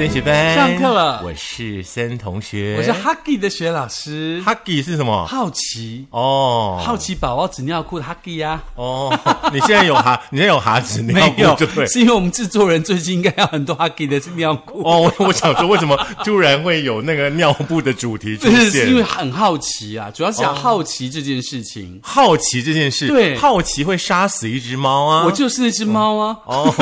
森学班上课了我是森同学，我是 Huggy 的学老师。Huggy 是什么？好奇，哦，好奇宝宝纸尿裤的 Huggy 呀、哦，你现在有哈，你现在有哈子尿没有裤对不对？是因为我们制作人最近应该要很多 Huggy 的尿裤。哦，我我想说，为什么突然会有那个尿布的主题出就是现？因为很好奇啊，主要是讲哦好奇这件事情。好奇这件事，对好奇会杀死一只猫啊！我就是那只猫啊。哦，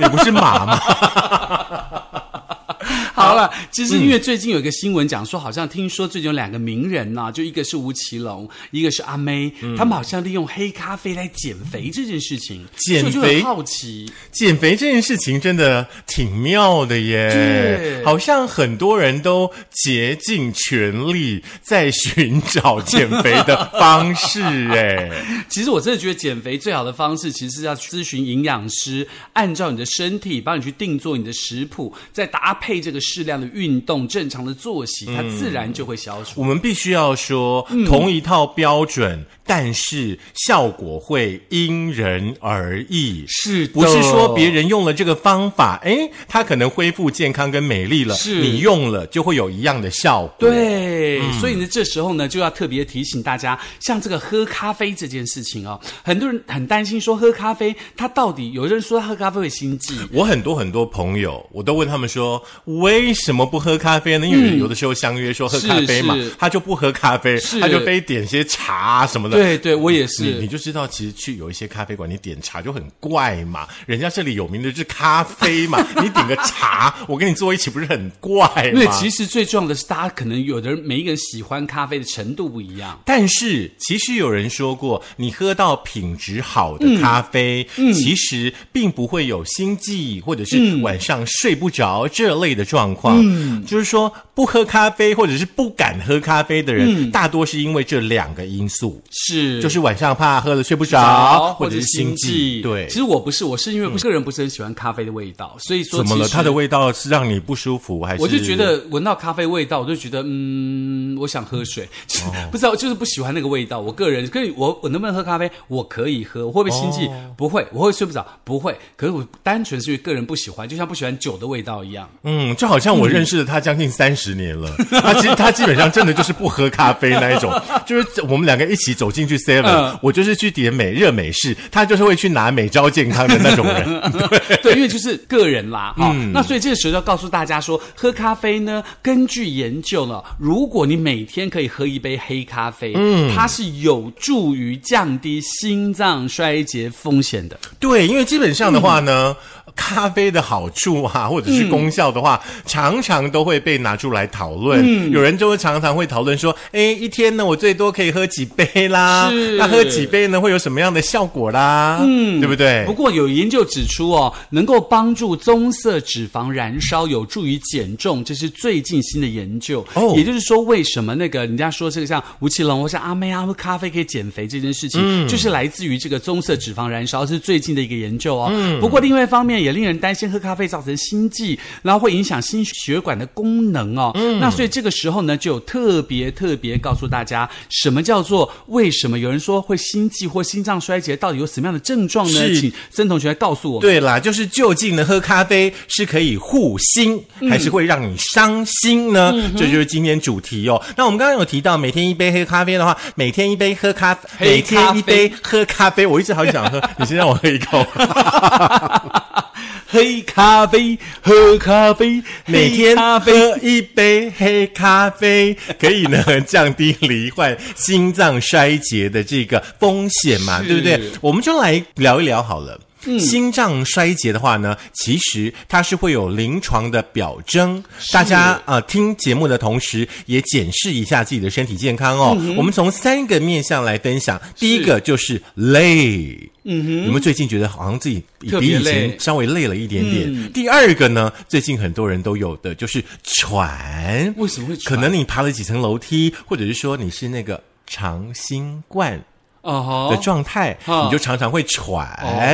你不是马吗？好了，其实因为最近有一个新闻讲说，好像听说最近有两个名人呐、就一个是吴奇隆，一个是阿妹，他们好像利用黑咖啡来减肥这件事情，减肥？好奇。减肥这件事情真的挺妙的耶，对。好像很多人都竭尽全力在寻找减肥的方式，哎，其实我真的觉得减肥最好的方式，其实是要咨询营养师，按照你的身体帮你去定做你的食谱，再搭配这个适量的运动、正常的作息，它自然就会消除。我们必须要说嗯同一套标准，但是效果会因人而异。是不是说别人用了这个方法，哎，他可能恢复健康跟美丽了，是你用了就会有一样的效果。对，所以呢，这时候呢，就要特别提醒大家，像这个喝咖啡这件事情哦，很多人很担心说喝咖啡，他到底有人说喝咖啡会心悸，我很多很多朋友，我都问他们说，为什么不喝咖啡呢？因为有的时候相约说喝咖啡嘛，嗯是是他就不喝咖啡，他就非点些茶什么的。对对，我也是你。就知道，其实去有一些咖啡馆，你点茶就很怪嘛。人家这里有名的就是咖啡嘛，你点个茶，我跟你坐一起，不是很怪吗？其实最重要的是，大家可能有的人每一个人喜欢咖啡的程度不一样。但是，其实有人说过，你喝到品质好的咖啡，嗯其实并不会有心悸或者是晚上睡不着这类的状况。嗯就是说，不喝咖啡或者是不敢喝咖啡的嗯人，大多是因为这两个因素，是，就是晚上怕喝了睡不着，或者是心悸。对其，实我不是，我是因为我个人不是很喜欢咖啡的味道，所以说怎么了？它的味道是让你不舒服，还是？我就觉得闻到咖啡味道，我就觉得嗯，我想喝水，哦 不知道就是不喜欢那个味道。我个人，可以我我能不能喝咖啡？我可以喝，我会不会心悸？哦不会，我会睡不着？不会。可是我单纯是因为个人不喜欢，就像不喜欢酒的味道一样。嗯，就好像我认识了他将近三十年了，他其实他基本上真的就是不喝咖啡那一种，就是我们两个一起走进去 Seven，、嗯。我就是去点美热美式，他就是会去拿美招健康的那种人。对，因为就是个人啦，哈、嗯那所以这个时候要告诉大家说，喝咖啡呢，根据研究呢，如果你每天可以喝一杯黑咖啡，嗯，它是有助于降低心脏衰竭风险的。对，因为基本上的话呢，咖啡的好处啊，或者是功效的话，常常都会被拿出来讨论。有人就会常常会讨论说，哎，一天呢，我最多可以喝几杯啦？那喝几杯呢，会有什么样的效果啦？嗯，对不对不？过有研究指出哦，能够帮助棕色脂肪燃烧，有助于减重，这是最近新的研究。哦也就是说，为什么那个人家说这个像吴奇隆或是阿妹啊喝咖啡可以减肥这件事情，嗯就是来自于这个棕色脂肪燃烧，是最近的一个研究哦。嗯不过另外一方面也令人担心，喝咖啡造成心悸，然后会影响心血管的功能哦。嗯那所以这个时候呢，就有特别特别告诉大家，什么叫做为什么有人说会心悸或心脏衰竭，到底有什么样的症状呢？请曾同学来告诉我们。对啦，就是究竟呢，喝咖啡是可以护心，还是会让你伤心呢？这就是今天主题哦。那我们刚刚有提到，每天一杯黑咖啡的话，每天一杯喝咖，每天一杯喝咖啡，我一直好想喝，你先让我喝一口。黑咖啡，喝咖啡，每天。喝一杯黑咖啡，可以呢降低罹患心脏衰竭的这个风险嘛，对不对？我们就来聊一聊好了。心脏衰竭的话呢，其实它是会有临床的表征。大家呃听节目的同时，也检视一下自己的身体健康哦。我们从三个面向来分享。第一个就是累，嗯哼，有没有最近觉得好像自己比以前稍微累了一点点？第二个呢，最近很多人都有的就是喘，为什么会喘可能你爬了几层楼梯，或者是说你是那个长新冠。哦的状态，哈你就常常会喘。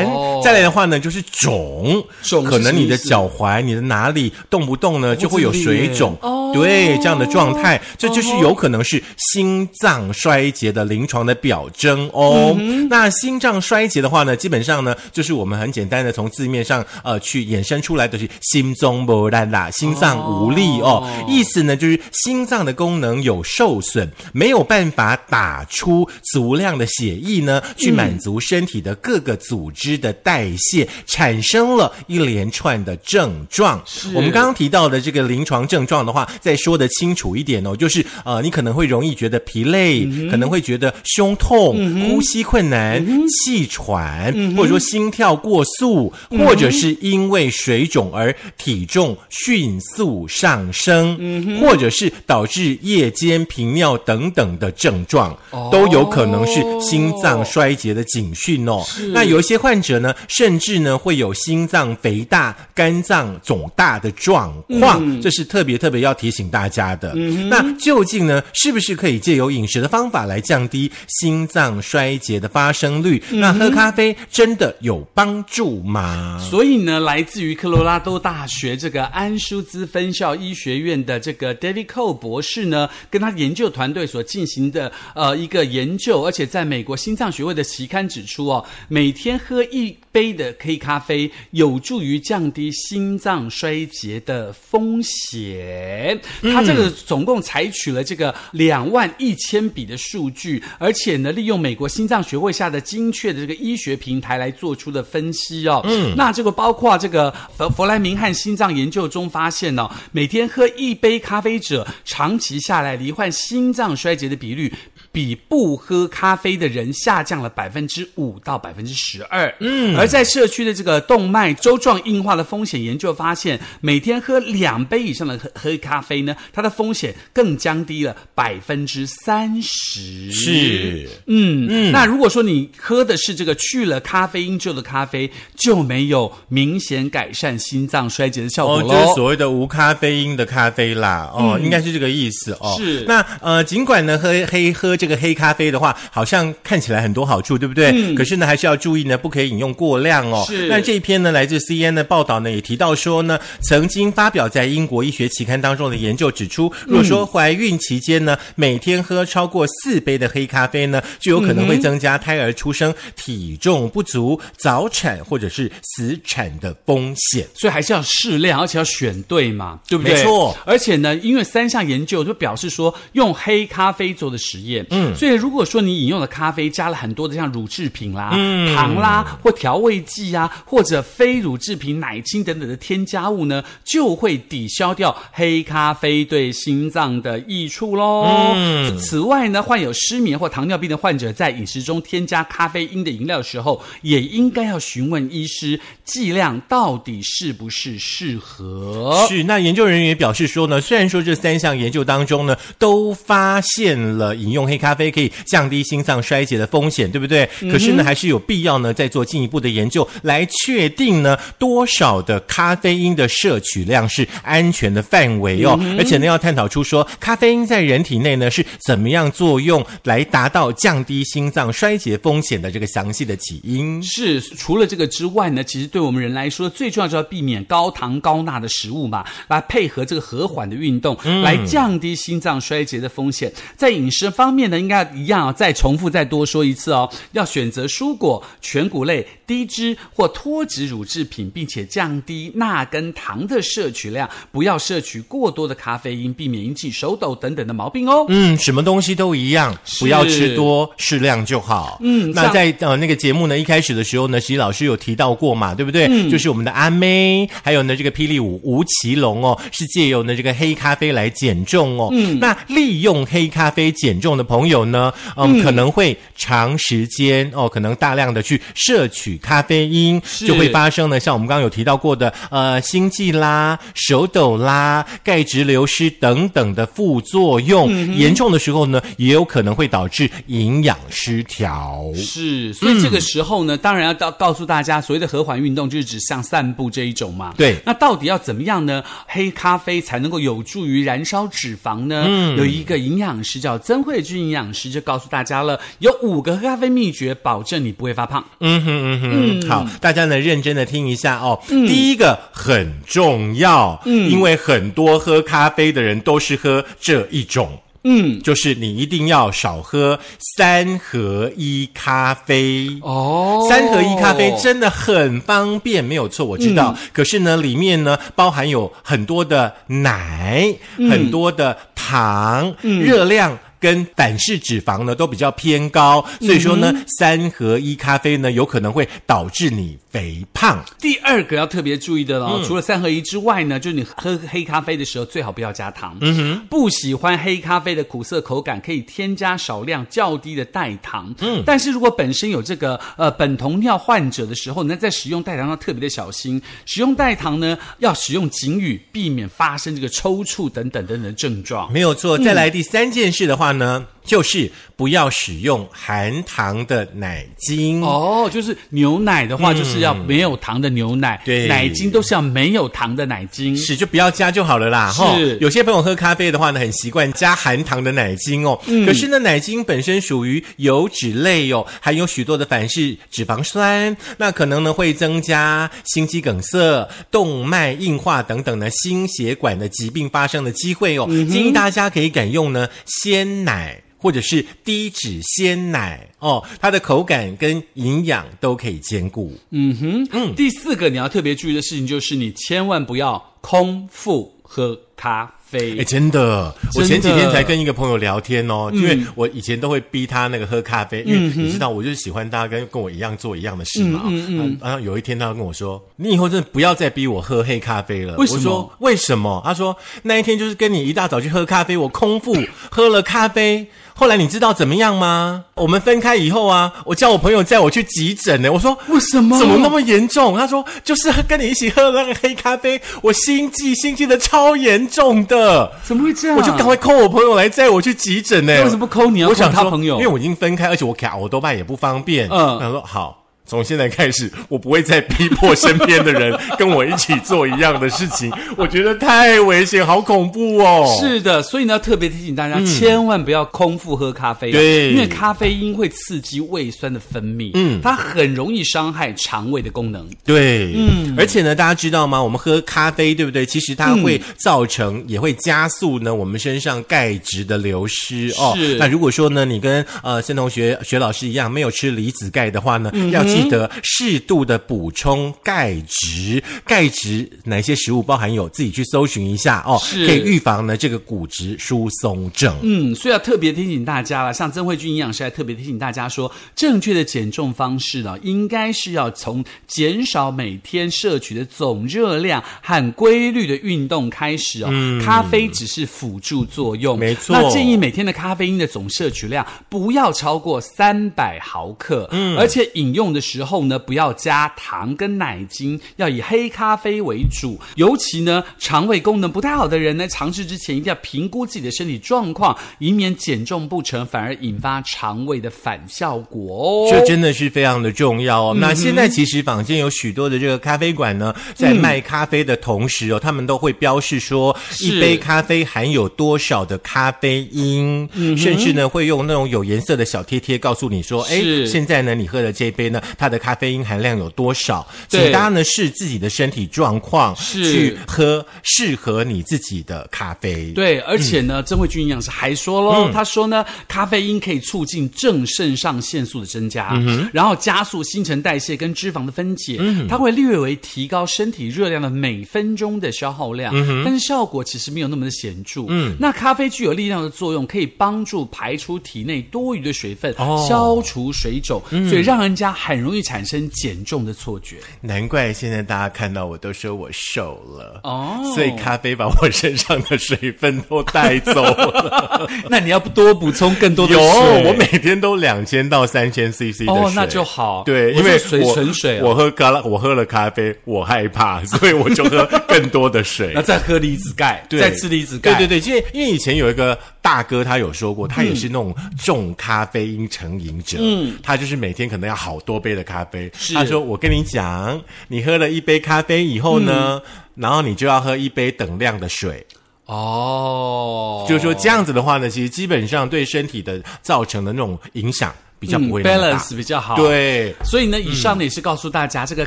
哦。再来的话呢，就是肿，肿是可能你的脚踝、你的哪里动不动呢就会有水肿。哦。对这样的状态，这就是有可能是心脏衰竭的临床的表征哦。那心脏衰竭的话呢，基本上呢，就是我们很简单的从字面上呃去衍生出来的是心中不烂啦，心脏无力哦，意思呢就是心脏的功能有受损，没有办法打出足量的血液呢，去满足身体的各个组织的代谢，产生了一连串的症状。我们刚刚提到的这个临床症状的话，再说的清楚一点哦，就是呃，你可能会容易觉得疲累，可能会觉得胸痛、呼吸困难、气喘，或者说心跳过速，或者是因为水肿而体重迅速上升，或者是导致夜间频尿等等的症状，都有可能是心脏衰竭的警讯哦。那有一些患者呢，甚至呢会有心脏肥大、肝脏肿大的状况，这是特别特别要提醒大家的。那究竟呢，是不是可以借由饮食的方法来降低心脏衰竭的发生率？那喝咖啡真的有帮助吗？所以呢，来自于科罗拉多大学这个安舒兹分校医学院的这个 David Cole 博士呢，跟他研究团队所进行的呃一个研究，而且在美国心脏学会的期刊指出哦，每天喝一杯的黑咖啡有助于降低心脏衰竭的风险。它这个总共采取了这个两万一千笔的数据，而且呢，利用美国心脏学会下的精确的这个医学平台来做出的分析哦。嗯，那这个包括这个弗弗莱明汉心脏研究中发现呢，每天喝一杯咖啡者，长期下来罹患心脏衰竭的比率。比不喝咖啡的人下降了百分之五到百分之十二。嗯，而在社区的这个动脉粥状硬化的风险研究发现，每天喝两杯以上的喝喝咖啡呢，它的风险更降低了百分之三十。是，嗯嗯。那如果说你喝的是这个去了咖啡因之后的咖啡，就没有明显改善心脏衰竭的效果喽。就是所谓的无咖啡因的咖啡啦。哦，应该是这个意思哦。是。那呃，尽管呢，喝黑喝。这个黑咖啡的话，好像看起来很多好处，对不对？嗯。可是呢，还是要注意呢，不可以饮用过量哦。是。那这一篇呢，来自 C N 的报道呢，也提到说呢，曾经发表在英国医学期刊当中的研究指出，如果说怀孕期间呢，每天喝超过四杯的黑咖啡呢，就有可能会增加胎儿出生体重不足、早产或者是死产的风险。所以还是要适量，而且要选对嘛，对不对？没错。而且呢，因为三项研究就表示说，用黑咖啡做的实验。嗯，所以如果说你饮用的咖啡加了很多的像乳制品啦、糖啦或调味剂啊，或者非乳制品、奶精等等的添加物呢，就会抵消掉黑咖啡对心脏的益处喽。嗯，此外呢，患有失眠或糖尿病的患者在饮食中添加咖啡因的饮料的时候，也应该要询问医师剂量到底是不是适合。是，那研究人员也表示说呢，虽然说这三项研究当中呢，都发现了饮用黑咖啡可以降低心脏衰竭的风险，对不对？可是呢，还是有必要呢，再做进一步的研究，来确定呢多少的咖啡因的摄取量是安全的范围哦。而且呢，要探讨出说咖啡因在人体内呢是怎么样作用，来达到降低心脏衰竭风险的这个详细的起因。是除了这个之外呢，其实对我们人来说，最重要就要避免高糖高钠的食物嘛，来配合这个和缓的运动，来降低心脏衰竭的风险。在饮食方面。那应该一样，再重复再多说一次哦。要选择蔬果、全谷类、低脂或脱脂乳制品，并且降低钠跟糖的摄取量，不要摄取过多的咖啡因，避免引起手抖等等的毛病哦。嗯，什么东西都一样，不要吃多，适量就好。嗯，那在呃那个节目呢一开始的时候呢，徐老师有提到过嘛，对不对？嗯，就是我们的阿妹，还有呢这个霹雳舞吴奇隆哦，是借由呢这个黑咖啡来减重哦。嗯，那利用黑咖啡减重的朋朋友呢，嗯，可能会长时间哦，可能大量的去摄取咖啡因，就会发生呢，像我们刚刚有提到过的，呃，心悸啦、手抖啦、钙质流失等等的副作用，严重的时候呢，也有可能会导致营养失调。是，所以这个时候呢，当然要告告诉大家，所谓的和缓运动就是指像散步这一种嘛。对，那到底要怎么样呢？黑咖啡才能够有助于燃烧脂肪呢？嗯，有一个营养师叫曾慧君。营养师就告诉大家了，有五个喝咖啡秘诀，保证你不会发胖。嗯哼嗯哼，好，大家呢认真的听一下哦。第一个很重要，嗯，因为很多喝咖啡的人都是喝这一种。嗯，就是你一定要少喝三合一咖啡哦。三合一咖啡真的很方便，没有错，我知道。可是呢，里面呢包含有很多的奶，很多的糖，热量。跟反式脂肪呢都比较偏高，所以说呢，三合一咖啡呢有可能会导致你肥胖。第二个要特别注意的哦，除了三合一之外呢，就是你喝黑咖啡的时候最好不要加糖。嗯哼，不喜欢黑咖啡的苦涩口感，可以添加少量较低的代糖。嗯，但是如果本身有这个呃苯酮尿患者的时候，那在使用代糖要特别的小心。使用代糖呢，要使用警语，避免发生这个抽搐等等等等的症状。没有错。再来第三件事的话。呢，就是不要使用含糖的奶精哦。就是牛奶的话，就是要没有糖的牛奶。对，奶精都是要没有糖的奶精。是，就不要加就好了啦。是，有些朋友喝咖啡的话呢，很习惯加含糖的奶精哦。嗯。可是呢，奶精本身属于油脂类哦，含有许多的反式脂肪酸，那可能呢会增加心肌梗塞、动脉硬化等等呢心血管的疾病发生的机会哦。建议大家可以改用呢鲜。奶或者是低脂鲜奶哦，它的口感跟营养都可以兼顾。嗯哼，嗯，第四个你要特别注意的事情就是，你千万不要空腹喝咖啡。哎，真的，我前几天才跟一个朋友聊天哦，因为我以前都会逼他那个喝咖啡，因为你知道，我就是喜欢大家跟跟我一样做一样的事嘛。嗯嗯。然后有一天他跟我说：“你以后真的不要再逼我喝黑咖啡了。”为什么？为什么？他说那一天就是跟你一大早去喝咖啡，我空腹喝了咖啡。后来你知道怎么样吗？我们分开以后啊，我叫我朋友载我去急诊呢。我说为什么？怎么那么严重？他说就是跟你一起喝那个黑咖啡，我心悸，心悸的超严重的。怎么会这样？我就赶快 call 我朋友来载我去急诊呢。为什么不 call 你？我想他朋友，因为我已经分开，而且我卡我多半也不方便。嗯，他说好。从现在开始，我不会再逼迫身边的人跟我一起做一样的事情。我觉得太危险，好恐怖哦！是的，所以呢，特别提醒大家，千万不要空腹喝咖啡。对，因为咖啡因会刺激胃酸的分泌，嗯，它很容易伤害肠胃的功能。对，嗯，而且呢，大家知道吗？我们喝咖啡，对不对？其实它会造成，也会加速呢，我们身上钙质的流失哦。是。那如果说呢，你跟呃孙同学、学老师一样，没有吃离子钙的话呢，要记。得适度的补充钙质，钙质哪些食物包含有？自己去搜寻一下哦，可以预防呢这个骨质疏松症。嗯，所以要特别提醒大家了，像曾慧君营养师还特别提醒大家说，正确的减重方式呢，应该是要从减少每天摄取的总热量和规律的运动开始哦。咖啡只是辅助作用，没错。那建议每天的咖啡因的总摄取量不要超过三百毫克，嗯，而且饮用的。时候呢，不要加糖跟奶精，要以黑咖啡为主。尤其呢，肠胃功能不太好的人呢，尝试之前一定要评估自己的身体状况，以免减重不成，反而引发肠胃的反效果哦。这真的是非常的重要哦。那现在其实坊间有许多的这个咖啡馆呢，在卖咖啡的同时哦，他们都会标示说一杯咖啡含有多少的咖啡因，甚至呢会用那种有颜色的小贴贴告诉你说，哎，现在呢你喝的这杯呢。它的咖啡因含量有多少？请大家呢视自己的身体状况去喝适合你自己的咖啡。对，而且呢，曾慧君营养师还说喽，他说呢，咖啡因可以促进正肾上腺素的增加，然后加速新陈代谢跟脂肪的分解，它会略微提高身体热量的每分钟的消耗量，但是效果其实没有那么的显著。嗯，那咖啡具有力量的作用，可以帮助排出体内多余的水分，消除水肿，所以让人家很容易。容易产生减重的错觉，难怪现在大家看到我都说我瘦了哦。所以咖啡把我身上的水分都带走了。那你要不多补充更多的水？我每天都两千到三千 CC 的水，那就好。对，因为水纯水，我喝咖，我喝了咖啡，我害怕，所以我就喝更多的水。那再喝离子钙，再吃离子钙。对对对，因为因为以前有一个大哥，他有说过，他也是那种重咖啡因成瘾者。嗯，他就是每天可能要好多杯的。咖啡，他说：“我跟你讲，你喝了一杯咖啡以后呢，然后你就要喝一杯等量的水。”哦，就是说这样子的话呢，其实基本上对身体的造成的那种影响比较不会 balance 比较好。。对，所以呢，以上呢也是告诉大家，这个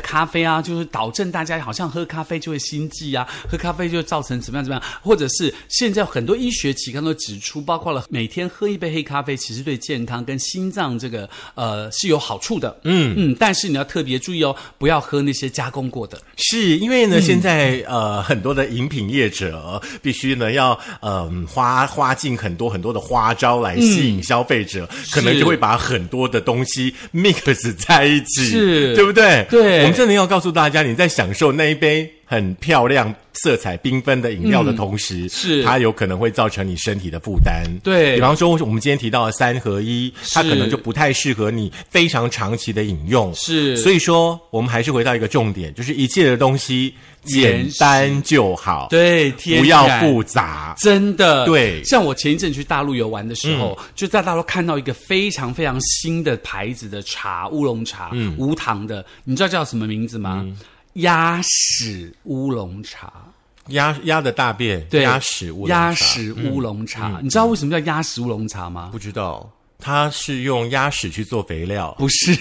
咖啡啊，就是导正大家好像喝咖啡就会心悸啊，喝咖啡就造成怎么样怎么样，或者是现在很多医学期刊都指出，包括了每天喝一杯黑咖啡，其实对健康跟心脏这个呃是有好处的。嗯嗯，但是你要特别注意哦，不要喝那些加工过的。是因为呢，现在呃很多的饮品业者必须呢要呃花花尽很多很多的花招来吸引消费者，可能就会把很多的东西 mix 在一起，是对不对？对我们真的要告诉大家，你在享受那一杯。很漂亮、色彩缤纷的饮料的同时，是。它有可能会造成你身体的负担。对。比方说，我们今天提到的三合一，它可能就不太适合你非常长期的饮用。是。所以说，我们还是回到一个重点，就是一切的东西简单就好，，对，天不要复杂。真的，对。嗯像我前一阵去大陆游玩的时候，就在大陆看到一个非常非常新的牌子的茶，乌龙茶，嗯。无糖的，你知道叫什么名字吗？鸭屎乌龙茶，鸭鸭的大便，对，鸭屎乌龙茶。嗯鸭屎乌龙茶，你知道为什么叫鸭屎乌龙茶吗？不知道，它是用鸭屎去做肥料。不是，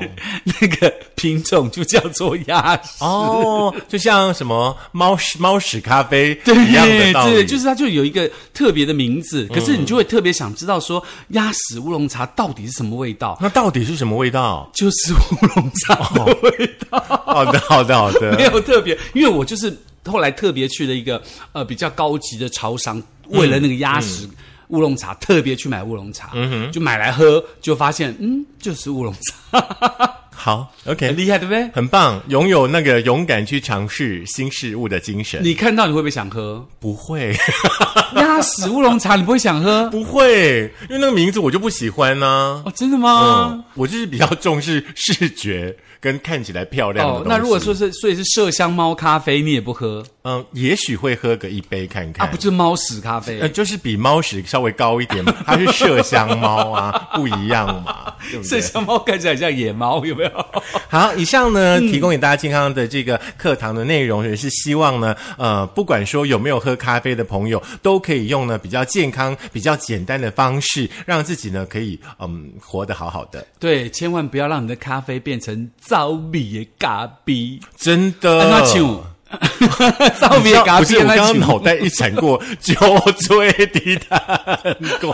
那个品种就叫做鸭屎。哦，就像什么猫屎猫屎咖啡对一样的道理，对，就是它就有一个特别的名字，可是你就会特别想知道说鸭屎乌龙茶到底是什么味道？那到底是什么味道？就是乌龙茶的味道。好的，好的，好的。没有特别，因为我就是后来特别去了一个呃比较高级的超商，为了那个鸭屎乌龙茶，特别去买乌龙茶，嗯就买来喝，就发现嗯，就是乌龙茶，好，OK，很厉害，对不对？很棒，拥有那个勇敢去尝试新事物的精神。你看到你会不会想喝不会，鸭屎乌龙茶？你不会想喝不会，因为那个名字我就不喜欢呢、哦？真的吗？嗯，我就是比较重视视觉跟看起来漂亮的。，哦那如果说是所以是麝香猫咖啡，你也不喝嗯，也许会喝个一杯看看。啊？不就是猫屎咖啡？呃，就是比猫屎稍微高一点嘛，它是麝香猫啊，不一样嘛，对不对？麝香猫看起来像野猫，有没有？好，以上呢嗯提供给大家健康的这个课堂的内容，也是希望呢，呃，不管说有没有喝咖啡的朋友，都可以用呢比较健康、比较简单的方式，让自己呢可以嗯活得好好的。对，千万不要让你的咖啡变成糟米的咖啡。真的，安不是我刚刚。脑袋一闪过，酒醉的蛋糕。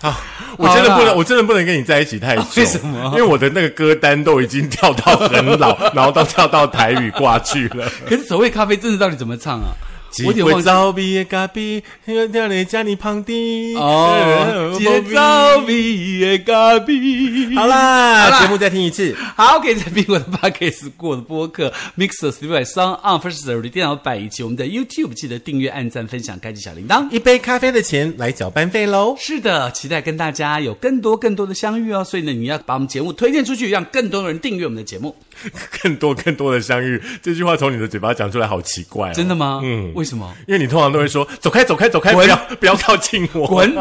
啊！我真的不能，我真的不能跟你在一起太久。为什么因为我的那个歌单都已经跳到很老，然后都跳到台语挂去了。可是所谓咖啡真的到底怎么唱啊？我有点会忘记。的咖啡，要掉你家里旁的哦，节奏米的咖啡。好好啦，啦节目再听一次。好，可以在苹果的 Podcast 过的播客 Mixer、Spotify、Sound On、First Story 电脑版以及我们的 YouTube，记得订阅、按赞、分享、开启小铃铛。一杯咖啡的钱来缴班费喽！是的，期待跟大家有更多更多的相遇哦。所以呢，你要把我们节目推荐出去，让更多人订阅我们的节目。更多更多的相遇，这句话从你的嘴巴讲出来，好奇怪、哦。真的吗？嗯为什么？因为你通常都会说“走开，走开，走开，不要 不要靠近我”。滚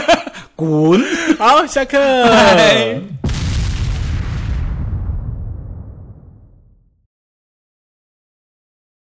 滚！好，下课。拜